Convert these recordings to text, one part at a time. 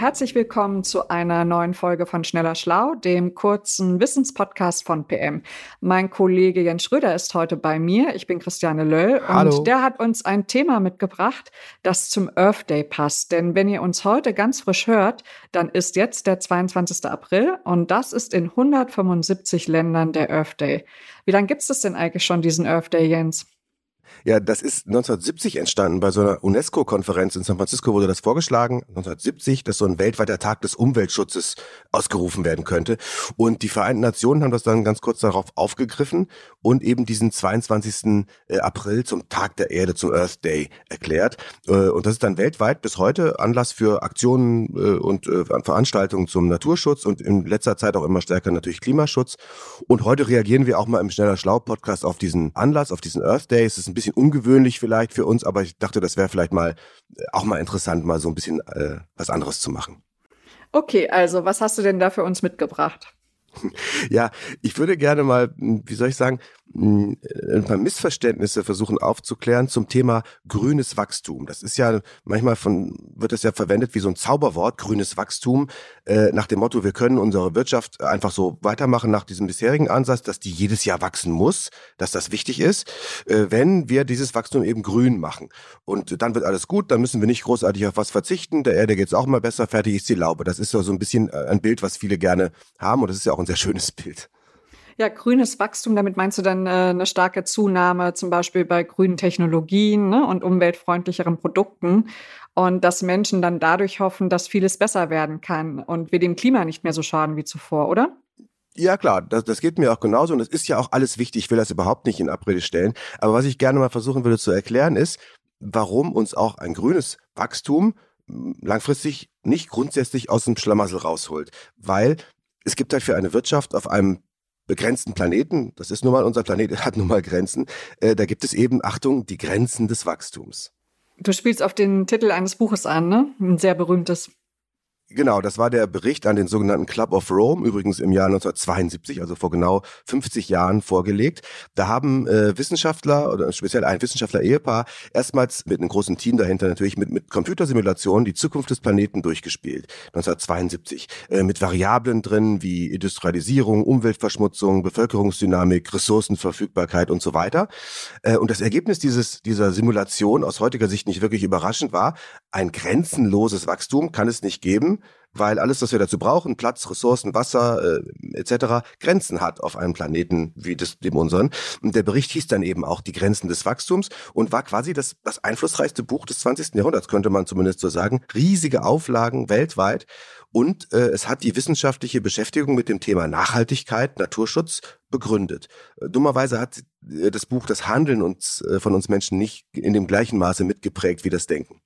Herzlich willkommen zu einer neuen Folge von Schneller Schlau, dem kurzen Wissenspodcast von PM. Mein Kollege Jens Schröder ist heute bei mir. Ich bin Christiane Löll Hallo. und der hat uns ein Thema mitgebracht, das zum Earth Day passt. Denn wenn ihr uns heute ganz frisch hört, dann ist jetzt der 22. April und das ist in 175 Ländern der Earth Day. Wie lange gibt es denn eigentlich schon, diesen Earth Day, Jens? Ja, das ist 1970 entstanden. Bei so einer UNESCO-Konferenz in San Francisco wurde das vorgeschlagen, 1970, dass so ein weltweiter Tag des Umweltschutzes ausgerufen werden könnte. Und die Vereinten Nationen haben das dann ganz kurz darauf aufgegriffen und eben diesen 22. äh, April zum Tag der Erde, zum Earth Day erklärt. Äh, Und das ist dann weltweit bis heute Anlass für Aktionen äh, und Veranstaltungen zum Naturschutz und in letzter Zeit auch immer stärker natürlich Klimaschutz. Und heute reagieren wir auch mal im Schneller Schlau Podcast auf diesen Anlass, auf diesen Earth Day. Es ist ein bisschen ungewöhnlich vielleicht für uns, aber ich dachte, das wäre vielleicht mal äh, auch mal interessant, mal so ein bisschen äh, was anderes zu machen. Okay, also was hast du denn da für uns mitgebracht? Ja, ich würde gerne mal, mh, wie soll ich sagen, mh, ein paar Missverständnisse versuchen aufzuklären zum Thema grünes Wachstum. Das ist ja manchmal von, wird das ja verwendet wie so ein Zauberwort, grünes Wachstum, äh, nach dem Motto, wir können unsere Wirtschaft einfach so weitermachen nach diesem bisherigen Ansatz, dass die jedes Jahr wachsen muss, dass das wichtig ist, äh, wenn wir dieses Wachstum eben grün machen. Und dann wird alles gut, dann müssen wir nicht großartig auf was verzichten, der Erde geht's auch mal besser, fertig ist die Laube. Das ist so so ein bisschen äh, ein Bild, was viele gerne haben und das ist ja auch ein sehr schönes Bild. Ja, grünes Wachstum, damit meinst du dann äh, eine starke Zunahme zum Beispiel bei grünen Technologien ne, und umweltfreundlicheren Produkten und dass Menschen dann dadurch hoffen, dass vieles besser werden kann und wir dem Klima nicht mehr so schaden wie zuvor, oder? Ja, klar, das, das geht mir auch genauso und es ist ja auch alles wichtig. Ich will das überhaupt nicht in Abrede stellen. Aber was ich gerne mal versuchen würde zu erklären ist, warum uns auch ein grünes Wachstum langfristig nicht grundsätzlich aus dem Schlamassel rausholt. Weil es gibt halt für eine Wirtschaft auf einem begrenzten Planeten, das ist nun mal unser Planet, hat nun mal Grenzen, äh, da gibt es eben, Achtung, die Grenzen des Wachstums. Du spielst auf den Titel eines Buches an, ne? Ein sehr berühmtes. Genau, das war der Bericht an den sogenannten Club of Rome, übrigens im Jahr 1972, also vor genau 50 Jahren vorgelegt. Da haben äh, Wissenschaftler oder speziell ein Wissenschaftler-Ehepaar erstmals mit einem großen Team dahinter natürlich mit, mit Computersimulationen die Zukunft des Planeten durchgespielt, 1972, äh, mit Variablen drin wie Industrialisierung, Umweltverschmutzung, Bevölkerungsdynamik, Ressourcenverfügbarkeit und so weiter. Äh, und das Ergebnis dieses, dieser Simulation aus heutiger Sicht nicht wirklich überraschend war, ein grenzenloses Wachstum kann es nicht geben, weil alles, was wir dazu brauchen, Platz, Ressourcen, Wasser äh, etc., Grenzen hat auf einem Planeten wie das, dem unseren. Und der Bericht hieß dann eben auch die Grenzen des Wachstums und war quasi das, das einflussreichste Buch des 20. Jahrhunderts, könnte man zumindest so sagen. Riesige Auflagen weltweit. Und äh, es hat die wissenschaftliche Beschäftigung mit dem Thema Nachhaltigkeit, Naturschutz begründet. Äh, dummerweise hat äh, das Buch das Handeln uns, äh, von uns Menschen nicht in dem gleichen Maße mitgeprägt wie das Denken.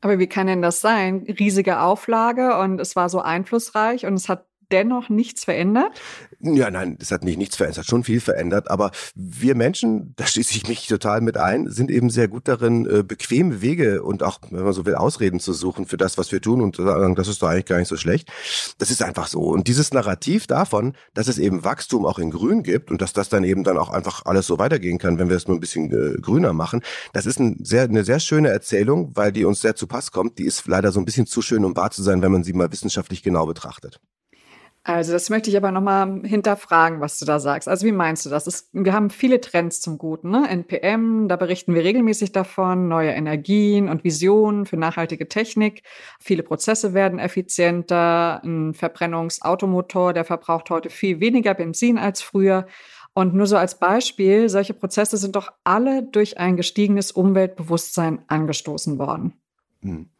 Aber wie kann denn das sein? Riesige Auflage und es war so einflussreich und es hat dennoch nichts verändert? Ja, nein, es hat nicht nichts verändert, es hat schon viel verändert, aber wir Menschen, da schließe ich mich total mit ein, sind eben sehr gut darin, äh, bequeme Wege und auch, wenn man so will, Ausreden zu suchen für das, was wir tun und zu sagen, das ist doch eigentlich gar nicht so schlecht. Das ist einfach so. Und dieses Narrativ davon, dass es eben Wachstum auch in Grün gibt und dass das dann eben dann auch einfach alles so weitergehen kann, wenn wir es nur ein bisschen äh, grüner machen, das ist ein sehr, eine sehr schöne Erzählung, weil die uns sehr zu Pass kommt. Die ist leider so ein bisschen zu schön, um wahr zu sein, wenn man sie mal wissenschaftlich genau betrachtet. Also das möchte ich aber nochmal hinterfragen, was du da sagst. Also wie meinst du das? Es, wir haben viele Trends zum Guten. Ne? NPM, da berichten wir regelmäßig davon, neue Energien und Visionen für nachhaltige Technik. Viele Prozesse werden effizienter. Ein Verbrennungsautomotor, der verbraucht heute viel weniger Benzin als früher. Und nur so als Beispiel, solche Prozesse sind doch alle durch ein gestiegenes Umweltbewusstsein angestoßen worden. Hm.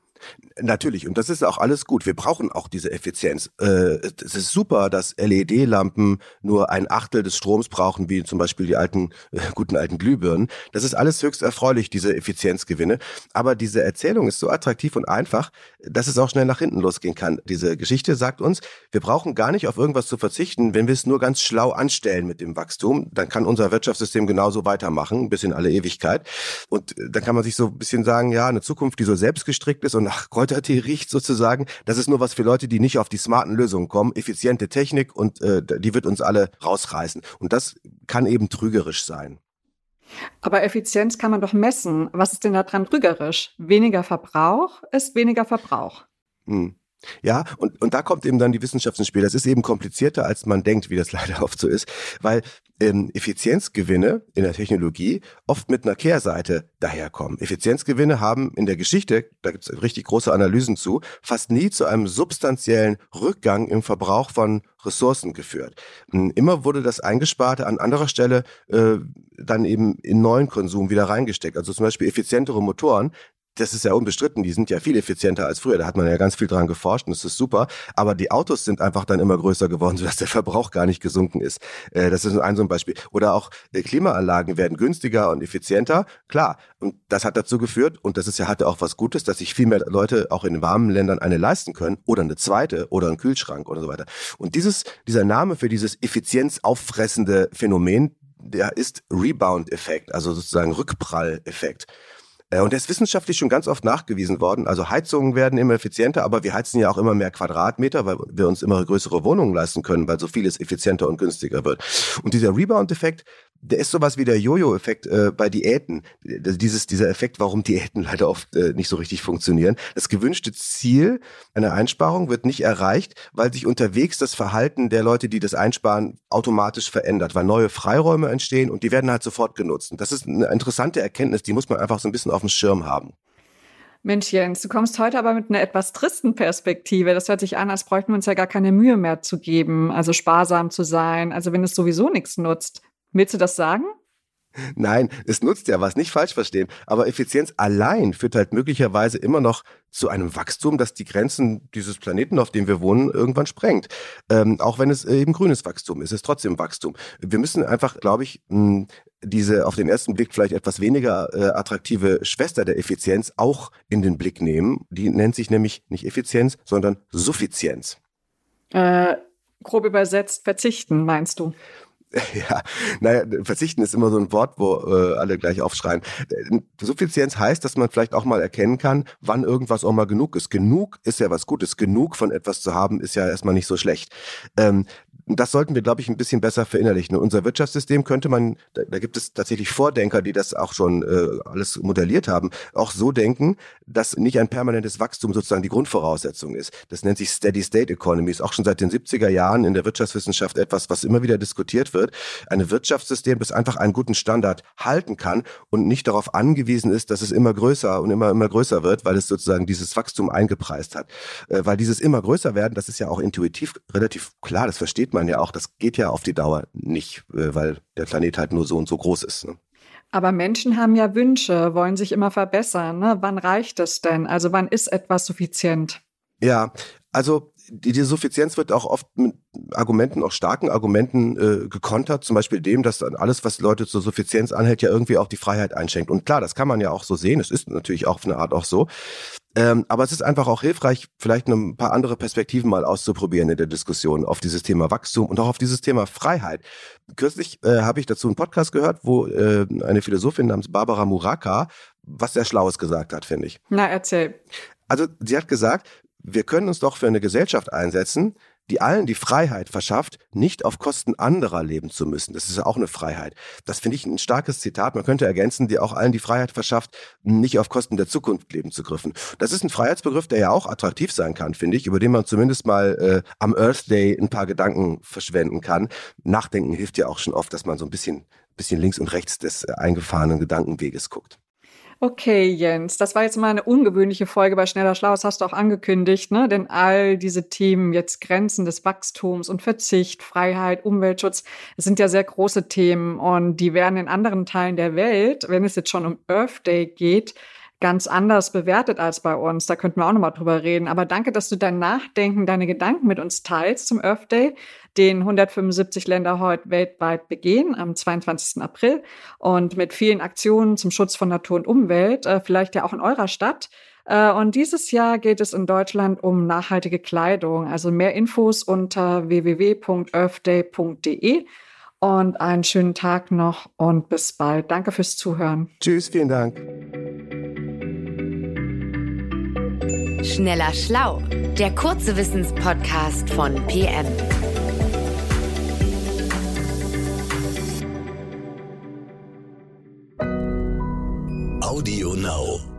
Natürlich, und das ist auch alles gut. Wir brauchen auch diese Effizienz. Äh, es ist super, dass LED-Lampen nur ein Achtel des Stroms brauchen, wie zum Beispiel die alten, äh, guten alten Glühbirnen. Das ist alles höchst erfreulich, diese Effizienzgewinne. Aber diese Erzählung ist so attraktiv und einfach, dass es auch schnell nach hinten losgehen kann. Diese Geschichte sagt uns, wir brauchen gar nicht auf irgendwas zu verzichten, wenn wir es nur ganz schlau anstellen mit dem Wachstum. Dann kann unser Wirtschaftssystem genauso weitermachen, bis in alle Ewigkeit. Und äh, dann kann man sich so ein bisschen sagen, ja, eine Zukunft, die so selbstgestrickt ist und nach Kräutertee riecht sozusagen. Das ist nur was für Leute, die nicht auf die smarten Lösungen kommen. Effiziente Technik und äh, die wird uns alle rausreißen. Und das kann eben trügerisch sein. Aber Effizienz kann man doch messen. Was ist denn daran trügerisch? Weniger Verbrauch ist weniger Verbrauch. Hm. Ja, und, und da kommt eben dann die Wissenschaft ins Spiel. Das ist eben komplizierter, als man denkt, wie das leider oft so ist, weil ähm, Effizienzgewinne in der Technologie oft mit einer Kehrseite daherkommen. Effizienzgewinne haben in der Geschichte, da gibt es richtig große Analysen zu, fast nie zu einem substanziellen Rückgang im Verbrauch von Ressourcen geführt. Hm, immer wurde das Eingesparte an anderer Stelle äh, dann eben in neuen Konsum wieder reingesteckt. Also zum Beispiel effizientere Motoren, das ist ja unbestritten, die sind ja viel effizienter als früher. Da hat man ja ganz viel dran geforscht und das ist super. Aber die Autos sind einfach dann immer größer geworden, sodass der Verbrauch gar nicht gesunken ist. Äh, das ist ein so ein Beispiel. Oder auch äh, Klimaanlagen werden günstiger und effizienter. Klar. Und das hat dazu geführt, und das ist ja, hatte auch was Gutes, dass sich viel mehr Leute auch in warmen Ländern eine leisten können oder eine zweite oder einen Kühlschrank oder so weiter. Und dieses, dieser Name für dieses effizienzauffressende Phänomen, der ist Rebound-Effekt, also sozusagen Rückprall-Effekt. Äh, und der ist wissenschaftlich schon ganz oft nachgewiesen worden. Also Heizungen werden immer effizienter, aber wir heizen ja auch immer mehr Quadratmeter, weil wir uns immer größere Wohnungen leisten können, weil so vieles effizienter und günstiger wird. Und dieser Rebound-Effekt, der ist sowas wie der Jojo-Effekt äh, bei Diäten. Dieses, dieser Effekt, warum Diäten leider oft äh, nicht so richtig funktionieren. Das gewünschte Ziel einer Einsparung wird nicht erreicht, weil sich unterwegs das Verhalten der Leute, die das einsparen, automatisch verändert, weil neue Freiräume entstehen und die werden halt sofort genutzt. Und das ist eine interessante Erkenntnis, die muss man einfach so ein bisschen auf dem Schirm haben. Mensch, Jens, du kommst heute aber mit einer etwas tristen Perspektive. Das hört sich an, als bräuchten wir uns ja gar keine Mühe mehr zu geben, also sparsam zu sein, also wenn es sowieso nichts nutzt. Willst du das sagen? Nein, es nutzt ja was, nicht falsch verstehen. Aber Effizienz allein führt halt möglicherweise immer noch zu einem Wachstum, das die Grenzen dieses Planeten, auf dem wir wohnen, irgendwann sprengt. Ähm, auch wenn es eben grünes Wachstum ist, ist trotzdem Wachstum. Wir müssen einfach, glaube ich, diese auf den ersten Blick vielleicht etwas weniger äh, attraktive Schwester der Effizienz auch in den Blick nehmen. Die nennt sich nämlich nicht Effizienz, sondern Suffizienz. Äh, grob übersetzt verzichten, meinst du? Ja, naja, verzichten ist immer so ein Wort, wo äh, alle gleich aufschreien. Suffizienz heißt, dass man vielleicht auch mal erkennen kann, wann irgendwas auch mal genug ist. Genug ist ja was Gutes. Genug von etwas zu haben, ist ja erstmal nicht so schlecht. Ähm, das sollten wir, glaube ich, ein bisschen besser verinnerlichen. Unser Wirtschaftssystem könnte man, da, da gibt es tatsächlich Vordenker, die das auch schon äh, alles modelliert haben, auch so denken, dass nicht ein permanentes Wachstum sozusagen die Grundvoraussetzung ist. Das nennt sich Steady State Economy, ist auch schon seit den 70er Jahren in der Wirtschaftswissenschaft etwas, was immer wieder diskutiert wird. Ein Wirtschaftssystem, das einfach einen guten Standard halten kann und nicht darauf angewiesen ist, dass es immer größer und immer, immer größer wird, weil es sozusagen dieses Wachstum eingepreist hat. Äh, weil dieses immer größer werden, das ist ja auch intuitiv relativ klar, das versteht man ja auch, das geht ja auf die Dauer nicht, äh, weil der Planet halt nur so und so groß ist. Ne? Aber Menschen haben ja Wünsche, wollen sich immer verbessern. Ne? Wann reicht es denn? Also wann ist etwas suffizient? Ja, also die, die Suffizienz wird auch oft mit Argumenten, auch starken Argumenten äh, gekontert, zum Beispiel dem, dass dann alles, was Leute zur Suffizienz anhält, ja irgendwie auch die Freiheit einschenkt. Und klar, das kann man ja auch so sehen, es ist natürlich auch auf eine Art auch so. Ähm, aber es ist einfach auch hilfreich, vielleicht ein paar andere Perspektiven mal auszuprobieren in der Diskussion auf dieses Thema Wachstum und auch auf dieses Thema Freiheit. Kürzlich äh, habe ich dazu einen Podcast gehört, wo äh, eine Philosophin namens Barbara Muraka was sehr Schlaues gesagt hat, finde ich. Na, erzähl. Also sie hat gesagt, wir können uns doch für eine Gesellschaft einsetzen, die allen die Freiheit verschafft, nicht auf Kosten anderer leben zu müssen. Das ist ja auch eine Freiheit. Das finde ich ein starkes Zitat. Man könnte ergänzen, die auch allen die Freiheit verschafft, nicht auf Kosten der Zukunft leben zu dürfen. Das ist ein Freiheitsbegriff, der ja auch attraktiv sein kann, finde ich, über den man zumindest mal äh, am Earth Day ein paar Gedanken verschwenden kann. Nachdenken hilft ja auch schon oft, dass man so ein bisschen, bisschen links und rechts des eingefahrenen Gedankenweges guckt. Okay, Jens, das war jetzt mal eine ungewöhnliche Folge bei Schneller Schlau. Das hast du auch angekündigt, ne? Denn all diese Themen, jetzt Grenzen des Wachstums und Verzicht, Freiheit, Umweltschutz, das sind ja sehr große Themen und die werden in anderen Teilen der Welt, wenn es jetzt schon um Earth Day geht, ganz anders bewertet als bei uns. Da könnten wir auch nochmal drüber reden. Aber danke, dass du dein Nachdenken, deine Gedanken mit uns teilst zum Earth Day den 175 Länder heute weltweit begehen am 22. April und mit vielen Aktionen zum Schutz von Natur und Umwelt, äh, vielleicht ja auch in eurer Stadt. Äh, und dieses Jahr geht es in Deutschland um nachhaltige Kleidung. Also mehr Infos unter www.earthday.de. Und einen schönen Tag noch und bis bald. Danke fürs Zuhören. Tschüss, vielen Dank. Schneller Schlau, der kurze Wissenspodcast von PM. Audio Now.